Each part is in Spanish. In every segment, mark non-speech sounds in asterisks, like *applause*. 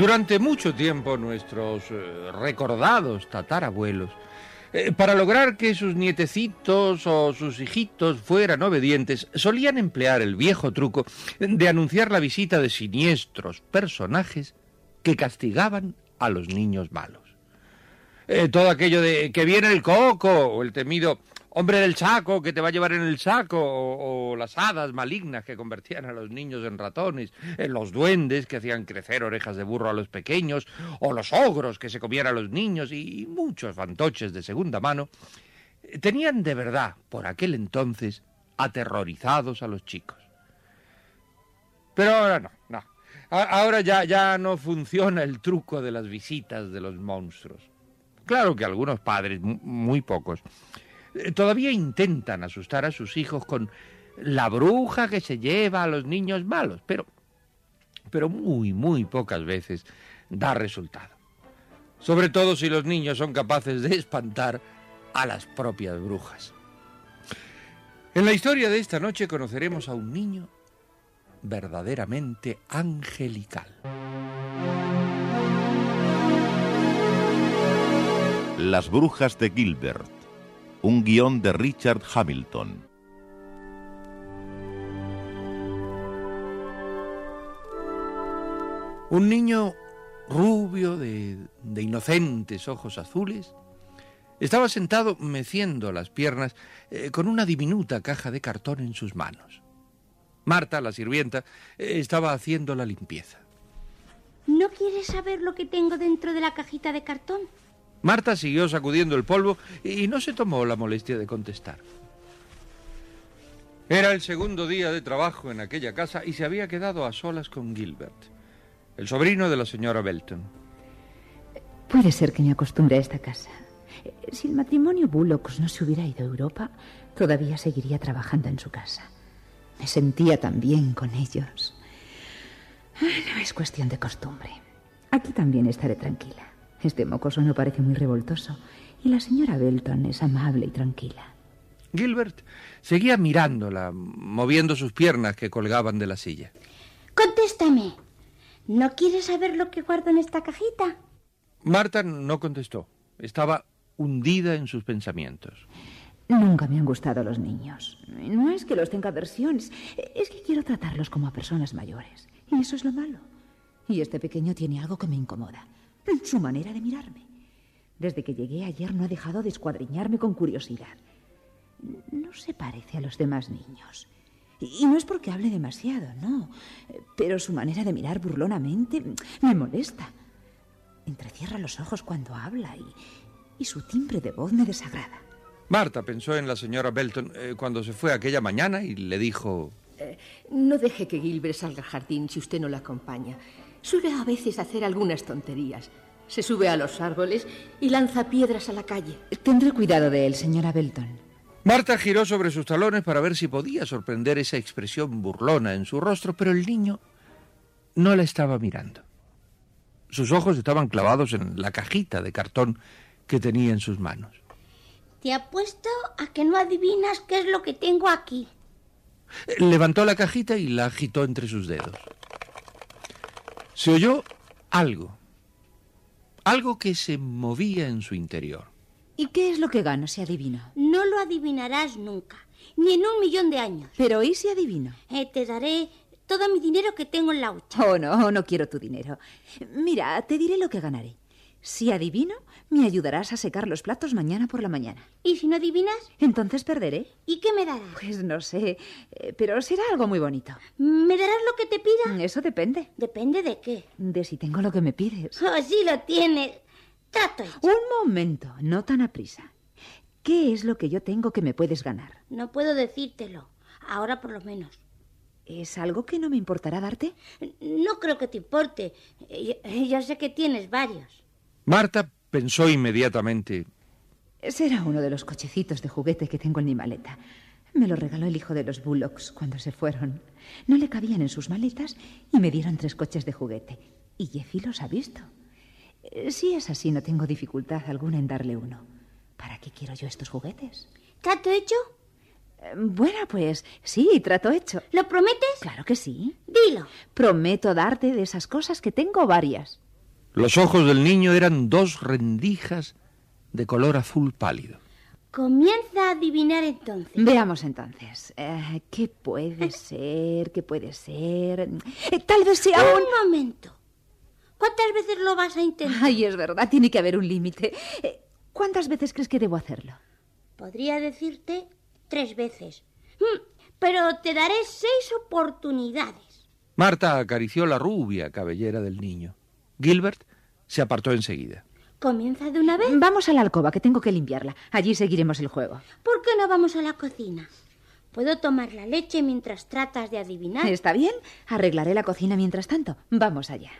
Durante mucho tiempo nuestros eh, recordados tatarabuelos, eh, para lograr que sus nietecitos o sus hijitos fueran obedientes, solían emplear el viejo truco de anunciar la visita de siniestros personajes que castigaban a los niños malos. Eh, todo aquello de que viene el coco o el temido hombre del saco que te va a llevar en el saco, o, las hadas malignas que convertían a los niños en ratones, en los duendes que hacían crecer orejas de burro a los pequeños, o los ogros que se comían a los niños, y muchos fantoches de segunda mano, tenían de verdad, por aquel entonces, aterrorizados a los chicos. Pero ahora no, no. Ahora ya, ya no funciona el truco de las visitas de los monstruos. Claro que algunos padres, muy pocos, todavía intentan asustar a sus hijos con la bruja que se lleva a los niños malos, pero, pero muy, muy pocas veces da resultado. Sobre todo si los niños son capaces de espantar a las propias brujas. En la historia de esta noche conoceremos a un niño verdaderamente angelical. Las brujas de Gilbert un guion de Richard Hamilton. Un niño rubio, de, de, inocentes ojos azules, estaba sentado meciendo las piernas eh, con una diminuta caja de cartón en sus manos. Marta, la sirvienta, eh, estaba haciendo la limpieza. ¿No quieres saber lo que tengo dentro de la cajita de cartón? Marta siguió sacudiendo el polvo y no se tomó la molestia de contestar. Era el segundo día de trabajo en aquella casa y se había quedado a solas con Gilbert, el sobrino de la señora Belton. Puede ser que me acostumbre a esta casa. Si el matrimonio Bullocks no se hubiera ido a Europa, todavía seguiría trabajando en su casa. Me sentía tan bien con ellos. No es cuestión de costumbre. Aquí también estaré tranquila. Este mocoso no parece muy revoltoso y la señora Belton es amable y tranquila. Gilbert seguía mirándola, moviendo sus piernas que colgaban de la silla. Contéstame. ¿No quieres saber lo que guardo en esta cajita? Marta no contestó. Estaba hundida en sus pensamientos. Nunca me han gustado los niños. No es que los tenga aversiones, es que quiero tratarlos como a personas mayores. Y eso es lo malo. Y este pequeño tiene algo que me incomoda su manera de mirarme. Desde que llegué ayer no ha dejado de escuadriñarme con curiosidad. No se parece a los demás niños. Y no es porque hable demasiado, no. Pero su manera de mirar burlonamente me molesta. Entrecierra los ojos cuando habla y, y su timbre de voz me desagrada. Marta pensó en la señora Belton eh, cuando se fue aquella mañana y le dijo... Eh, no deje que Gilbert salga al jardín si usted no le acompaña. Suele a veces hacer algunas tonterías. Se sube a los árboles y lanza piedras a la calle. Tendré cuidado de él, señora Belton. Marta giró sobre sus talones para ver si podía sorprender esa expresión burlona en su rostro, pero el niño no la estaba mirando. Sus ojos estaban clavados en la cajita de cartón que tenía en sus manos. Te apuesto a que no adivinas qué es lo que tengo aquí. Levantó la cajita y la agitó entre sus dedos. Se oyó algo. Algo que se movía en su interior. ¿Y qué es lo que gano si adivino? No lo adivinarás nunca, ni en un millón de años. Pero ¿y si adivino? Eh, te daré todo mi dinero que tengo en la hucha. Oh, no, no quiero tu dinero. Mira, te diré lo que ganaré. Si adivino, me ayudarás a secar los platos mañana por la mañana. ¿Y si no adivinas? Entonces perderé. ¿Y qué me darás? Pues no sé, eh, pero será algo muy bonito. ¿Me darás lo que te pida? Eso depende. ¿Depende de qué? De si tengo lo que me pides. Oh, sí lo tienes. Trato hecho. Un momento, no tan aprisa. ¿Qué es lo que yo tengo que me puedes ganar? No puedo decírtelo. Ahora por lo menos. ¿Es algo que no me importará darte? No creo que te importe. Eh, Ya sé que tienes varios. Marta pensó inmediatamente. Será uno de los cochecitos de juguete que tengo en mi maleta. Me lo regaló el hijo de los Bullocks cuando se fueron. No le cabían en sus maletas y me dieron tres coches de juguete. Y Jeffy los ha visto. Eh, Si es así, no tengo dificultad alguna en darle uno. ¿Para qué quiero yo estos juguetes? ¿Trato hecho? Eh, Bueno, pues sí, trato hecho. ¿Lo prometes? Claro que sí. Dilo. Prometo darte de esas cosas que tengo varias. Los ojos del niño eran dos rendijas de color azul pálido. Comienza a adivinar entonces. Veamos entonces. Eh, ¿Qué puede ser? ¿Qué puede ser? Eh, tal vez sea un... Un momento. ¿Cuántas veces lo vas a intentar? Ay, es verdad, tiene que haber un límite. Eh, ¿Cuántas veces crees que debo hacerlo? Podría decirte tres veces. Mm, Pero te daré seis oportunidades. Marta acarició la rubia cabellera del niño. Gilbert se apartó enseguida. ¿Comienza de una vez? Vamos a la alcoba, que tengo que limpiarla. Allí seguiremos el juego. ¿Por qué no vamos a la cocina? ¿Puedo tomar la leche mientras tratas de adivinar? ¿Está bien? Arreglaré la cocina mientras tanto. Vamos allá.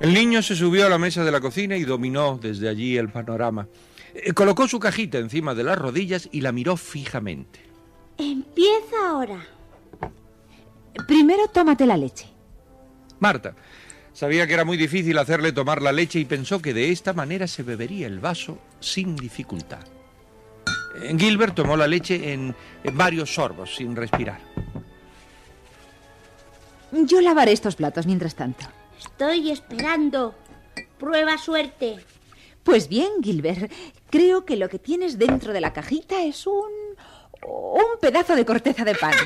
El niño se subió a la mesa de la cocina y dominó desde allí el panorama. Eh, Colocó su cajita encima de las rodillas y la miró fijamente. Empieza ahora. Primero tómate la leche. Marta sabía que era muy difícil hacerle tomar la leche y pensó que de esta manera se bebería el vaso sin dificultad. Eh, Gilbert tomó la leche en, en varios sorbos, sin respirar. Yo lavaré estos platos mientras tanto. Estoy esperando. Prueba suerte. Pues bien, Gilbert, creo que lo que tienes dentro de la cajita es un... un pedazo de corteza de pan. *laughs*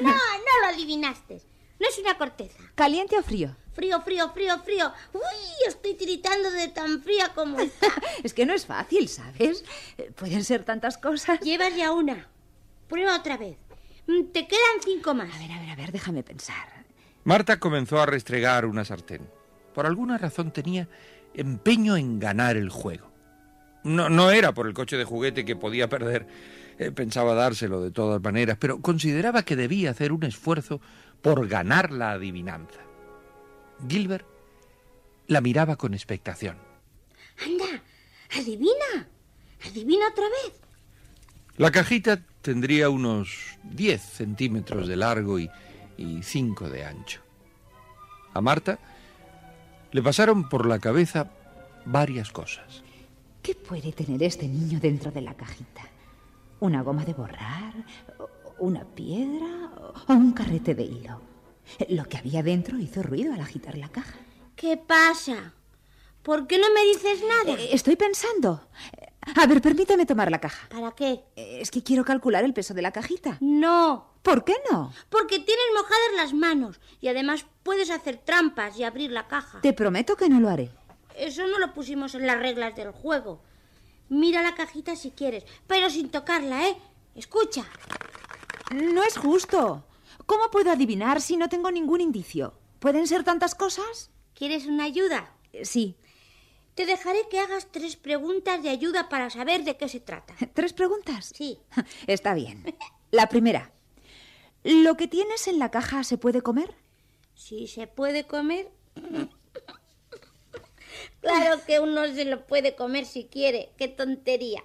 No, no lo adivinaste. No es una corteza. ¿Caliente o frío? Frío, frío, frío, frío. Uy, estoy tiritando de tan fría como *laughs* está. Es que no es fácil, ¿sabes? Eh, Pueden ser tantas cosas. Llevas ya una. Prueba otra vez. Mm, Te quedan cinco más. A ver, a ver, a ver, déjame pensar. Marta comenzó a restregar una sartén. Por alguna razón tenía empeño en ganar el juego. No, no era por el coche de juguete que podía perder. Eh, pensaba dárselo de todas maneras, pero consideraba que debía hacer un esfuerzo por ganar la adivinanza. Gilbert la miraba con expectación. Anda, adivina. Adivina otra vez. La cajita tendría unos 10 centímetros de largo y, y 5 de ancho. A Marta le pasaron por la cabeza varias cosas. ¿Qué puede tener este niño dentro de la cajita? ¿Una goma de borrar? ¿O- ¿Una piedra? ¿O un carrete de hilo? Lo que había dentro hizo ruido al agitar la caja. ¿Qué pasa? ¿Por qué no me dices nada? Eh, Estoy pensando. A ver, permíteme tomar la caja. ¿Para qué? Es que quiero calcular el peso de la cajita. No, ¿Por qué no? porque tienes mojadas las manos y además puedes hacer trampas y abrir la caja. Te prometo que no lo haré. Eso no lo pusimos en las reglas del juego. Mira la cajita si quieres, pero sin tocarla, ¿eh? Escucha. No es justo. ¿Cómo puedo adivinar si no tengo ningún indicio? ¿Pueden ser tantas cosas? ¿Quieres una ayuda? Eh, Sí. Te dejaré que hagas tres preguntas de ayuda para saber de qué se trata. *laughs* ¿Tres preguntas? Sí. *laughs* Está bien. La primera. ¿Lo que tienes en la caja se puede comer? Si se puede comer. Claro que uno se lo puede comer si quiere. Qué tontería.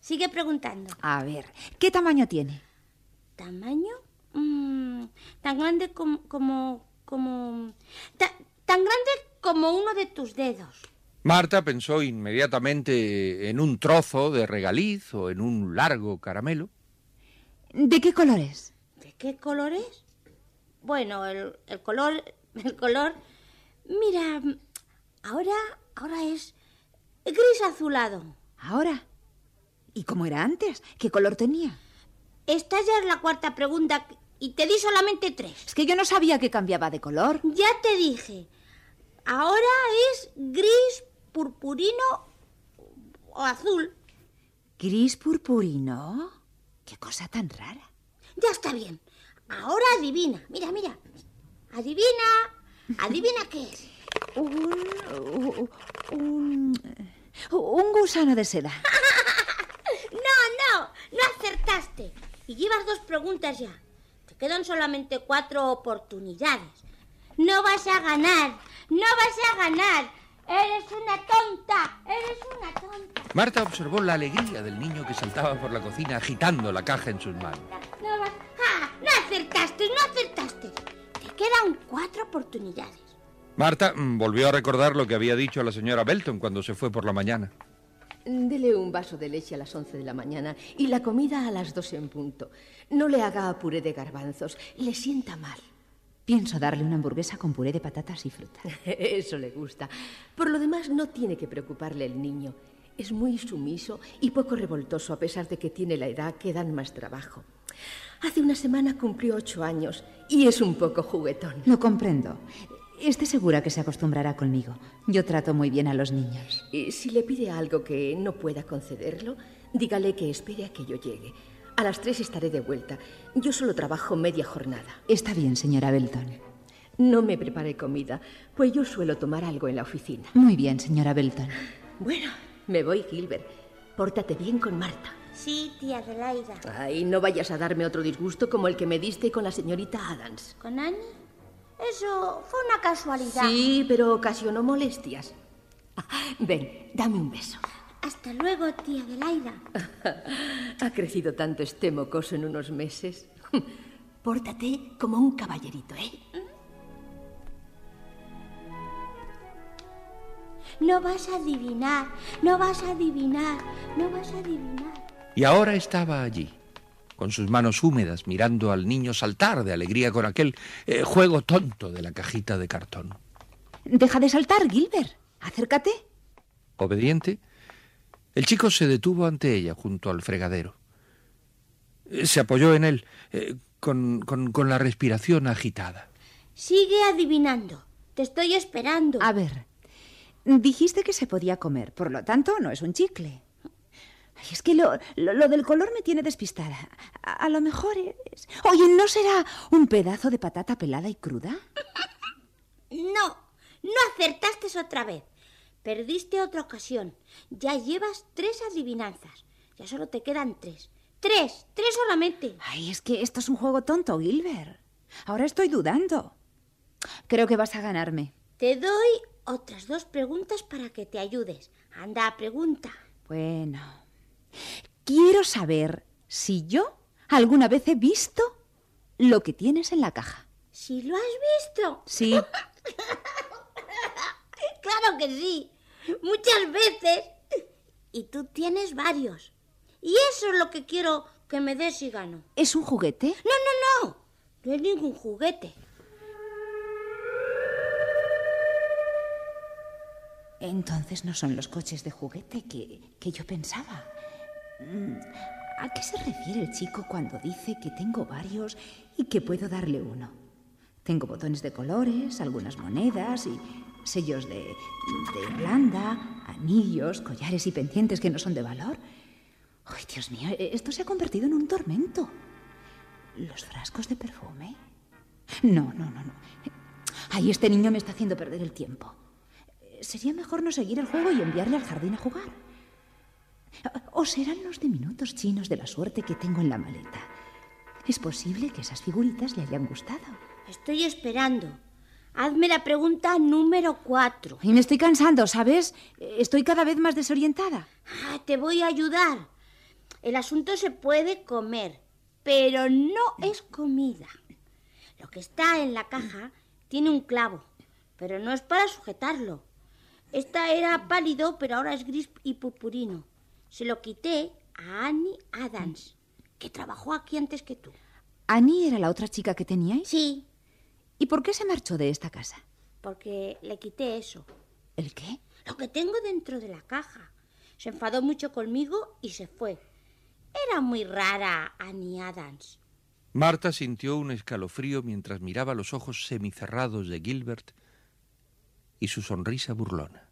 Sigue preguntando. A ver, ¿qué tamaño tiene? ¿Tamaño? Mm, tan grande como... como... como... ta- tan grande como uno de tus dedos. Marta pensó inmediatamente en un trozo de regaliz o en un largo caramelo. ¿De qué color es? ¿De qué color es? Bueno, el, el color... *laughs* El color... Mira, ahora... Ahora es gris azulado. Ahora. ¿Y cómo era antes? ¿Qué color tenía? Esta ya es la cuarta pregunta y te di solamente tres. Es que yo no sabía que cambiaba de color. Ya te dije. Ahora es gris, purpurino o azul. Gris purpurino. Qué cosa tan rara. Ya está bien. Ahora adivina. Mira, mira. Adivina. Adivina qué es. Un, un, un gusano de seda. *laughs* No, no. No acertaste. Y llevas dos preguntas ya. Te quedan solamente cuatro oportunidades. No vas a ganar. No vas a ganar. Eres una tonta. Eres una tonta. Marta observó la alegría del niño que saltaba por la cocina agitando la caja en sus manos. No vas... No acertaste, no acertaste. Te quedan cuatro oportunidades. Marta mm, volvió a recordar lo que había dicho a la señora Belton cuando se fue por la mañana. Dele un vaso de leche a las 11 de la mañana y la comida a las 2 en punto. No le haga puré de garbanzos, le sienta mal. Pienso darle una hamburguesa con puré de patatas y fruta. *laughs* Eso le gusta. Por lo demás, no tiene que preocuparle el niño. Es muy sumiso y poco revoltoso a pesar de que tiene la edad que dan más trabajo. Hace una semana cumplió ocho años y es un poco juguetón. Lo comprendo. Esté segura que se acostumbrará conmigo. Yo trato muy bien a los niños. Y si le pide algo que no pueda concederlo, dígale que espere a que yo llegue. A las tres estaré de vuelta. Yo solo trabajo media jornada. Está bien, señora Belton. No me prepare comida, pues yo suelo tomar algo en la oficina. Muy bien, señora Belton. Bueno, me voy, Gilbert. Pórtate bien con Marta. Sí, tía Adelaida. Ay, no vayas a darme otro disgusto como el que me diste con la señorita Adams. ¿Con Annie? Eso fue una casualidad. Sí, pero ocasionó molestias. *laughs* Ven, dame un beso. Hasta luego, tía Adelaida. *laughs* Ha crecido tanto este mocoso en unos meses. *laughs* Pórtate como un caballerito, ¿eh? No vas a adivinar, no vas a adivinar, no vas a adivinar. Y ahora estaba allí, con sus manos húmedas, mirando al niño saltar de alegría con aquel eh, juego tonto de la cajita de cartón. Deja de saltar, Gilbert. Acércate. Obediente, el chico se detuvo ante ella junto al fregadero. Eh, Se apoyó en él, eh, con, con- con la respiración agitada. Sigue adivinando. Te estoy esperando. A ver, dijiste que se podía comer, por lo tanto no es un chicle. Ay, es que lo, lo- lo del color me tiene despistada. A, a lo mejor es... Oye, ¿no será un pedazo de patata pelada y cruda? No, no acertaste otra vez. Perdiste otra ocasión. Ya llevas tres adivinanzas. Ya solo te quedan tres. Tres, tres solamente. Ay, es que esto es un juego tonto, Gilbert. Ahora estoy dudando. Creo que vas a ganarme. Te doy otras dos preguntas para que te ayudes. Anda, pregunta. Bueno, quiero saber si yo alguna vez he visto lo que tienes en la caja. Si lo has visto. Sí, *laughs* Claro que sí. Muchas veces. Y tú tienes varios. Y eso es lo que quiero que me des si gano. ¿es un juguete? No, no, no. No es ningún juguete. Entonces no son los coches de juguete que, que yo pensaba. Mm, ¿A qué se refiere el chico cuando dice que tengo varios y que puedo darle uno? Tengo botones de colores, algunas monedas y sellos de, de Irlanda, anillos, collares y pendientes que no son de valor. ¡Ay, Dios mío! e- Esto se ha convertido en un tormento. ¿Los frascos de perfume? No, no, no, no. Ay, este niño me está haciendo perder el tiempo. Sería mejor no seguir el juego y enviarle al jardín a jugar. O serán los diminutos chinos de la suerte que tengo en la maleta. Es posible que esas figuritas le hayan gustado. Estoy esperando. Hazme la pregunta número cuatro. Y me estoy cansando, ¿sabes? Estoy cada vez más desorientada. Ah, te voy a ayudar. El asunto se puede comer, pero no es comida. Lo que está en la caja tiene un clavo, pero no es para sujetarlo. Esta era pálido, pero ahora es gris y purpurino. Se lo quité a Annie Adams, que trabajó aquí antes que tú. ¿Annie era la otra chica que teníais? Sí, ¿Y por qué se marchó de esta casa? porque le quité eso. ¿El qué? Lo que tengo dentro de la caja. Se enfadó mucho conmigo y se fue. Era muy rara Annie Adams. Marta sintió un escalofrío mientras miraba los ojos semicerrados de Gilbert y su sonrisa burlona.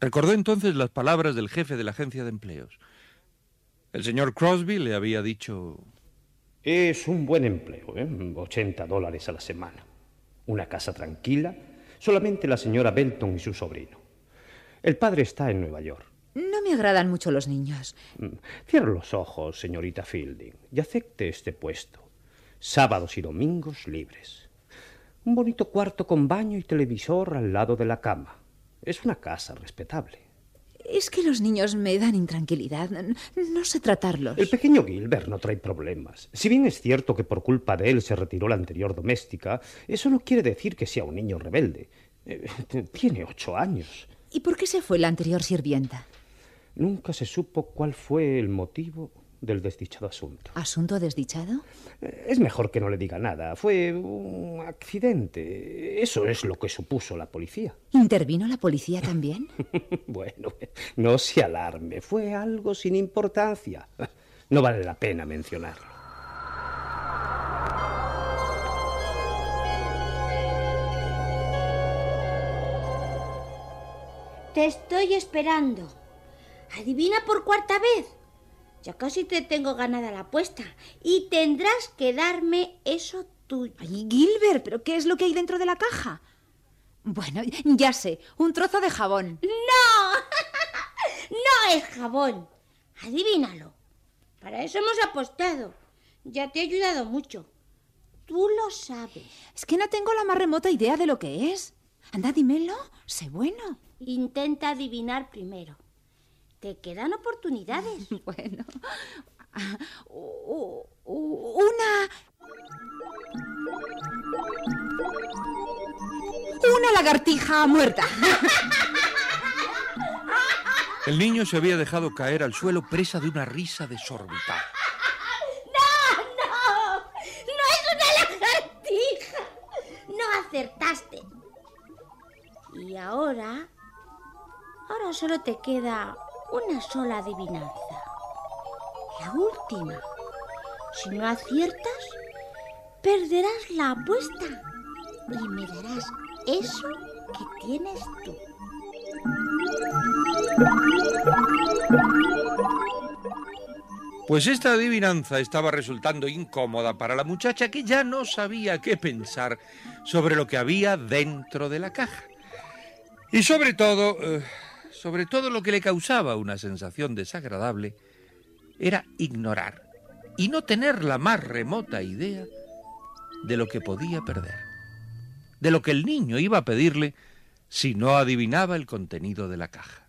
Recordó entonces las palabras del jefe de la agencia de empleos. El señor Crosby le había dicho Es un buen empleo, ¿eh? 80 dólares a la semana. Una casa tranquila, solamente la señora Belton y su sobrino. El padre está en Nueva York. No me agradan mucho los niños. Mm, Cierre los ojos, señorita Fielding, y acepte este puesto. Sábados y domingos libres. Un bonito cuarto con baño y televisor al lado de la cama. Es una casa respetable. Es que los niños me dan intranquilidad. No, sé tratarlos. El pequeño Gilbert no trae problemas. Si bien es cierto que por culpa de él se retiró la anterior doméstica, eso no quiere decir que sea un niño rebelde. Eh, *laughs* Tiene ocho años. ¿Y por qué se fue la anterior sirvienta? Nunca se supo cuál fue el motivo del desdichado asunto. ¿Asunto desdichado? Eh, Es mejor que no le diga nada. Fue un accidente. Eso es lo que supuso la policía. ¿Intervino la policía también? *laughs* Bueno, no se alarme. Fue algo sin importancia. No vale la pena mencionarlo. Te estoy esperando. Adivina por cuarta vez. Ya casi te tengo ganada la apuesta. Y tendrás que darme eso tuyo. Ay, Gilbert, ¿pero qué es lo que hay dentro de la caja? Bueno, ya sé, un trozo de jabón. ¡No! *laughs* no es jabón. Adivínalo. Para eso hemos apostado. Ya te he ayudado mucho. Tú lo sabes. Es que no tengo la más remota idea de lo que es. Anda, dímelo. Sé bueno. Intenta adivinar primero. Te quedan oportunidades. *laughs* Bueno. *laughs* Una. Una lagartija muerta. *laughs* El niño se había dejado caer al suelo presa de una risa desorbitada. ¡No, no! ¡No es una lagartija! No acertaste. Y ahora... Ahora solo te queda una sola adivinanza. La última. Si no aciertas, perderás la apuesta y me darás eso que tienes tú. Pues esta adivinanza estaba resultando incómoda para la muchacha que ya no sabía qué pensar sobre lo que había dentro de la caja. Y sobre todo, eh, sobre todo lo que le causaba una sensación desagradable era ignorar y no tener la más remota idea de lo que podía perder, de lo que el niño iba a pedirle si no adivinaba el contenido de la caja.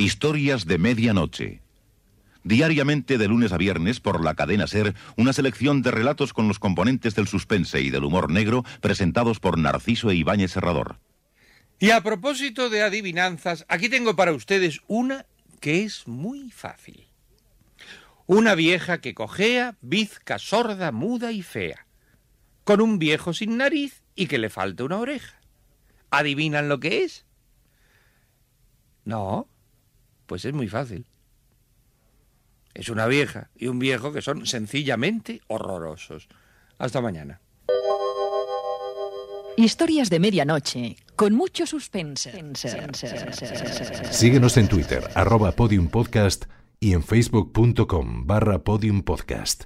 Historias de medianoche. Diariamente de lunes a viernes por la cadena Ser, una selección de relatos con los componentes del suspense y del humor negro presentados por Narciso e Ibáñez Serrador. Y a propósito de adivinanzas, aquí tengo para ustedes una que es muy fácil. Una vieja que cojea, bizca, sorda, muda y fea, con un viejo sin nariz y que le falta una oreja. ¿Adivinan lo que es? No, pues es muy fácil. Es una vieja y un viejo que son sencillamente horrorosos. Hasta mañana. Historias de medianoche, con mucho suspense. Síguenos en Twitter, arroba podiumpodcast y en facebook.com barra podiumpodcast.